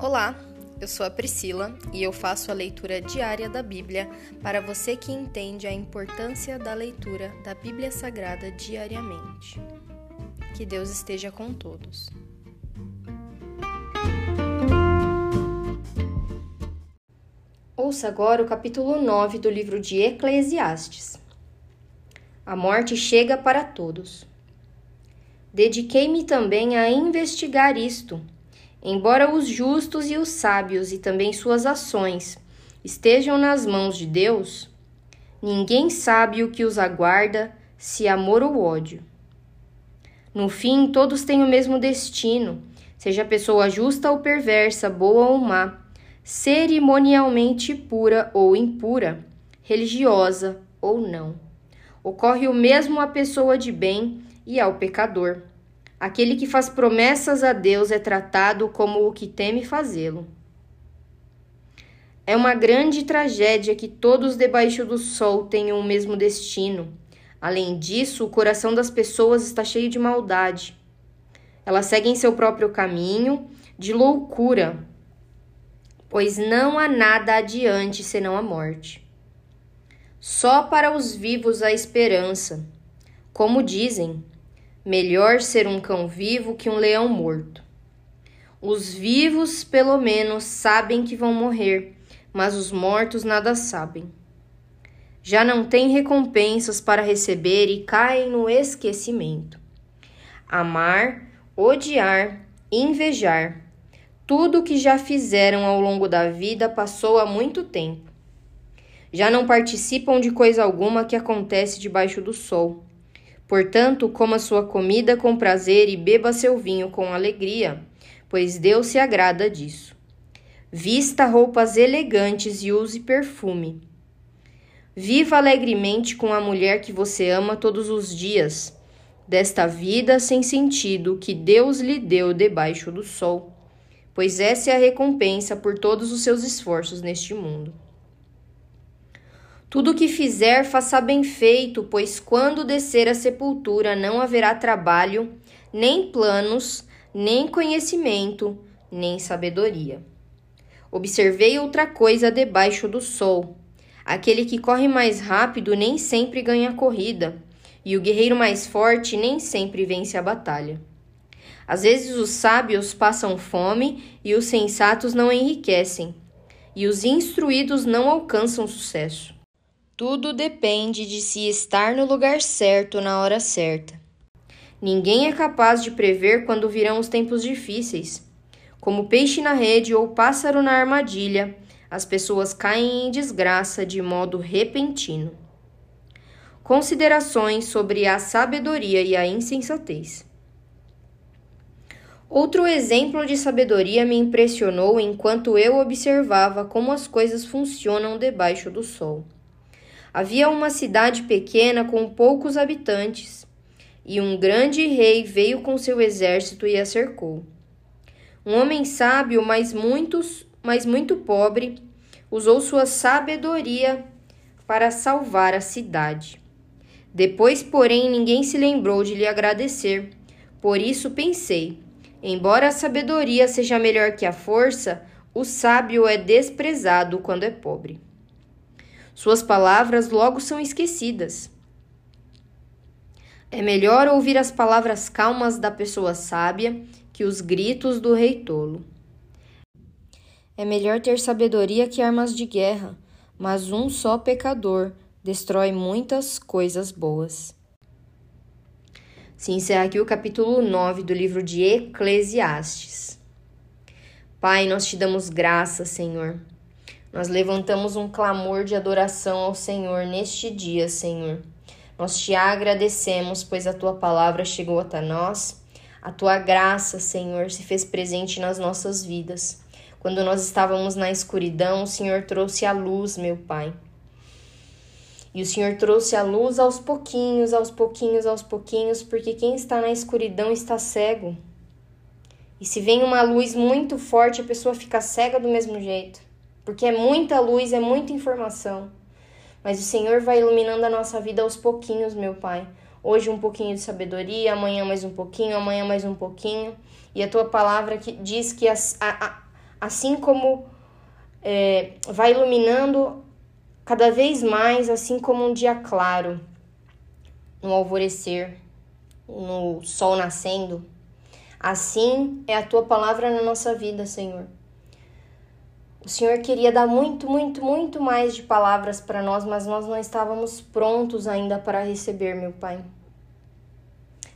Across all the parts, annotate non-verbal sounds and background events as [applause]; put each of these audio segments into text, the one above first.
Olá, eu sou a Priscila e eu faço a leitura diária da Bíblia para você que entende a importância da leitura da Bíblia Sagrada diariamente. Que Deus esteja com todos. Ouça agora o capítulo 9 do livro de Eclesiastes. A morte chega para todos. Dediquei-me também a investigar isto Embora os justos e os sábios e também suas ações estejam nas mãos de Deus, ninguém sabe o que os aguarda, se amor ou ódio. No fim, todos têm o mesmo destino, seja pessoa justa ou perversa, boa ou má, cerimonialmente pura ou impura, religiosa ou não. Ocorre o mesmo à pessoa de bem e ao pecador. Aquele que faz promessas a Deus é tratado como o que teme fazê-lo. É uma grande tragédia que todos debaixo do sol tenham o mesmo destino. Além disso, o coração das pessoas está cheio de maldade. Elas seguem seu próprio caminho de loucura, pois não há nada adiante senão a morte. Só para os vivos há esperança. Como dizem, Melhor ser um cão vivo que um leão morto. Os vivos, pelo menos, sabem que vão morrer, mas os mortos nada sabem. Já não têm recompensas para receber e caem no esquecimento. Amar, odiar, invejar. Tudo o que já fizeram ao longo da vida passou há muito tempo. Já não participam de coisa alguma que acontece debaixo do sol Portanto, coma sua comida com prazer e beba seu vinho com alegria, pois Deus se agrada disso. Vista roupas elegantes e use perfume. Viva alegremente com a mulher que você ama todos os dias, desta vida sem sentido que Deus lhe deu debaixo do sol, pois essa é a recompensa por todos os seus esforços neste mundo. Tudo o que fizer, faça bem feito, pois quando descer a sepultura não haverá trabalho, nem planos, nem conhecimento, nem sabedoria. Observei outra coisa debaixo do sol. Aquele que corre mais rápido nem sempre ganha a corrida, e o guerreiro mais forte nem sempre vence a batalha. Às vezes os sábios passam fome e os sensatos não enriquecem, e os instruídos não alcançam sucesso. Tudo depende de se estar no lugar certo na hora certa. Ninguém é capaz de prever quando virão os tempos difíceis. Como peixe na rede ou pássaro na armadilha, as pessoas caem em desgraça de modo repentino. Considerações sobre a sabedoria e a insensatez. Outro exemplo de sabedoria me impressionou enquanto eu observava como as coisas funcionam debaixo do sol. Havia uma cidade pequena com poucos habitantes, e um grande rei veio com seu exército e a cercou. Um homem sábio, mas, muitos, mas muito pobre, usou sua sabedoria para salvar a cidade. Depois, porém, ninguém se lembrou de lhe agradecer. Por isso pensei: embora a sabedoria seja melhor que a força, o sábio é desprezado quando é pobre. Suas palavras logo são esquecidas. É melhor ouvir as palavras calmas da pessoa sábia que os gritos do rei tolo. É melhor ter sabedoria que armas de guerra, mas um só pecador destrói muitas coisas boas. Se encerra aqui o capítulo 9 do livro de Eclesiastes. Pai, nós te damos graças, Senhor nós levantamos um clamor de adoração ao Senhor neste dia, Senhor. Nós te agradecemos, pois a tua palavra chegou até nós. A tua graça, Senhor, se fez presente nas nossas vidas. Quando nós estávamos na escuridão, o Senhor trouxe a luz, meu Pai. E o Senhor trouxe a luz aos pouquinhos, aos pouquinhos, aos pouquinhos, porque quem está na escuridão está cego. E se vem uma luz muito forte, a pessoa fica cega do mesmo jeito porque é muita luz, é muita informação. Mas o Senhor vai iluminando a nossa vida aos pouquinhos, meu Pai. Hoje um pouquinho de sabedoria, amanhã mais um pouquinho, amanhã mais um pouquinho. E a tua palavra que diz que assim como é, vai iluminando cada vez mais, assim como um dia claro, no alvorecer, no sol nascendo. Assim é a tua palavra na nossa vida, Senhor. O Senhor queria dar muito, muito, muito mais de palavras para nós, mas nós não estávamos prontos ainda para receber, meu Pai.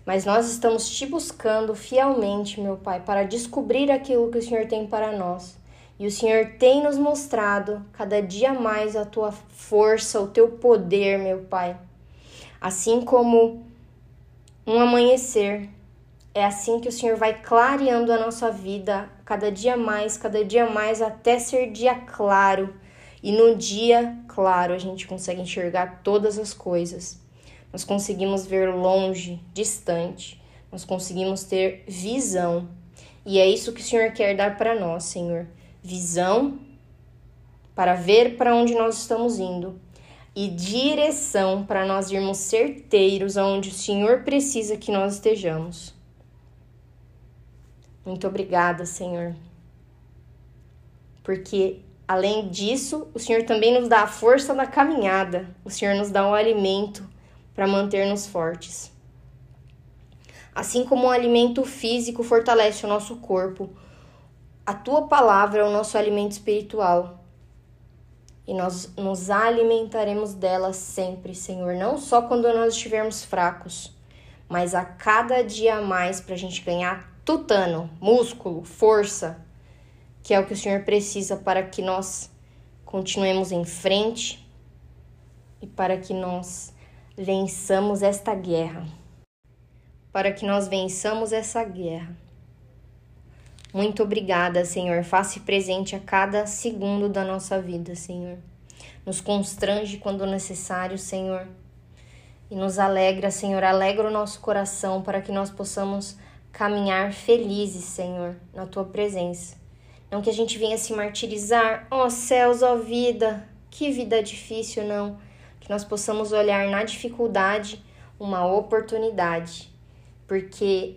Mas nós estamos te buscando fielmente, meu Pai, para descobrir aquilo que o Senhor tem para nós. E o Senhor tem nos mostrado cada dia mais a tua força, o teu poder, meu Pai. Assim como um amanhecer, é assim que o Senhor vai clareando a nossa vida cada dia mais, cada dia mais, até ser dia claro. E no dia claro a gente consegue enxergar todas as coisas nós conseguimos ver longe, distante, nós conseguimos ter visão. E é isso que o Senhor quer dar para nós, Senhor. Visão para ver para onde nós estamos indo e direção para nós irmos certeiros aonde o Senhor precisa que nós estejamos. Muito obrigada, Senhor. Porque além disso, o Senhor também nos dá a força da caminhada. O Senhor nos dá o alimento para manter-nos fortes. Assim como o alimento físico fortalece o nosso corpo, a tua palavra é o nosso alimento espiritual. E nós nos alimentaremos dela sempre, Senhor, não só quando nós estivermos fracos, mas a cada dia mais para a gente ganhar tutano, músculo, força, que é o que o Senhor precisa para que nós continuemos em frente e para que nós vençamos esta guerra. Para que nós vençamos essa guerra. Muito obrigada, Senhor. Faça presente a cada segundo da nossa vida, Senhor. Nos constrange quando necessário, Senhor. E nos alegra, Senhor. Alegra o nosso coração para que nós possamos caminhar felizes, Senhor, na tua presença. Não que a gente venha se martirizar, ó oh, céus, ó oh, vida, que vida difícil, não que nós possamos olhar na dificuldade uma oportunidade, porque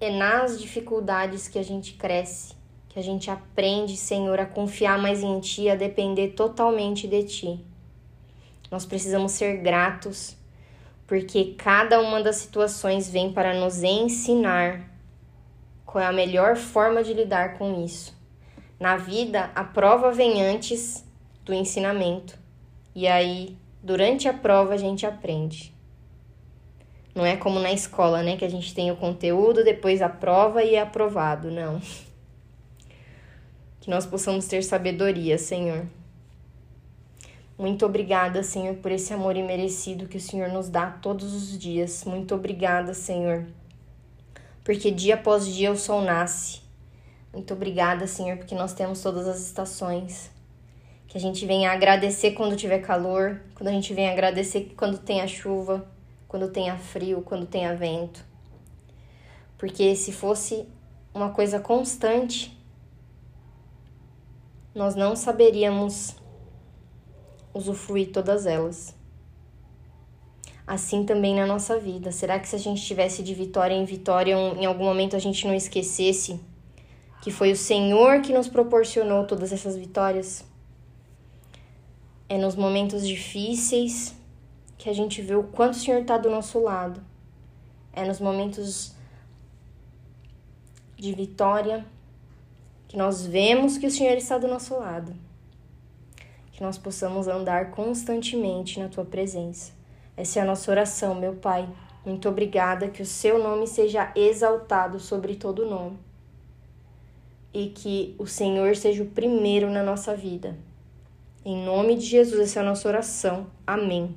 é nas dificuldades que a gente cresce, que a gente aprende, Senhor, a confiar mais em Ti, a depender totalmente de Ti. Nós precisamos ser gratos, porque cada uma das situações vem para nos ensinar qual é a melhor forma de lidar com isso. Na vida, a prova vem antes do ensinamento. E aí Durante a prova a gente aprende. Não é como na escola, né? Que a gente tem o conteúdo, depois a prova e é aprovado. Não. [laughs] Que nós possamos ter sabedoria, Senhor. Muito obrigada, Senhor, por esse amor imerecido que o Senhor nos dá todos os dias. Muito obrigada, Senhor. Porque dia após dia o sol nasce. Muito obrigada, Senhor, porque nós temos todas as estações. Que a gente venha agradecer quando tiver calor, quando a gente venha agradecer quando tenha chuva, quando tenha frio, quando tenha vento. Porque se fosse uma coisa constante, nós não saberíamos usufruir todas elas. Assim também na nossa vida. Será que se a gente tivesse de vitória em vitória, em algum momento a gente não esquecesse que foi o Senhor que nos proporcionou todas essas vitórias? É nos momentos difíceis que a gente vê o quanto o Senhor está do nosso lado. É nos momentos de vitória que nós vemos que o Senhor está do nosso lado. Que nós possamos andar constantemente na tua presença. Essa é a nossa oração, meu Pai. Muito obrigada, que o seu nome seja exaltado sobre todo nome. E que o Senhor seja o primeiro na nossa vida. Em nome de Jesus, essa é a nossa oração. Amém.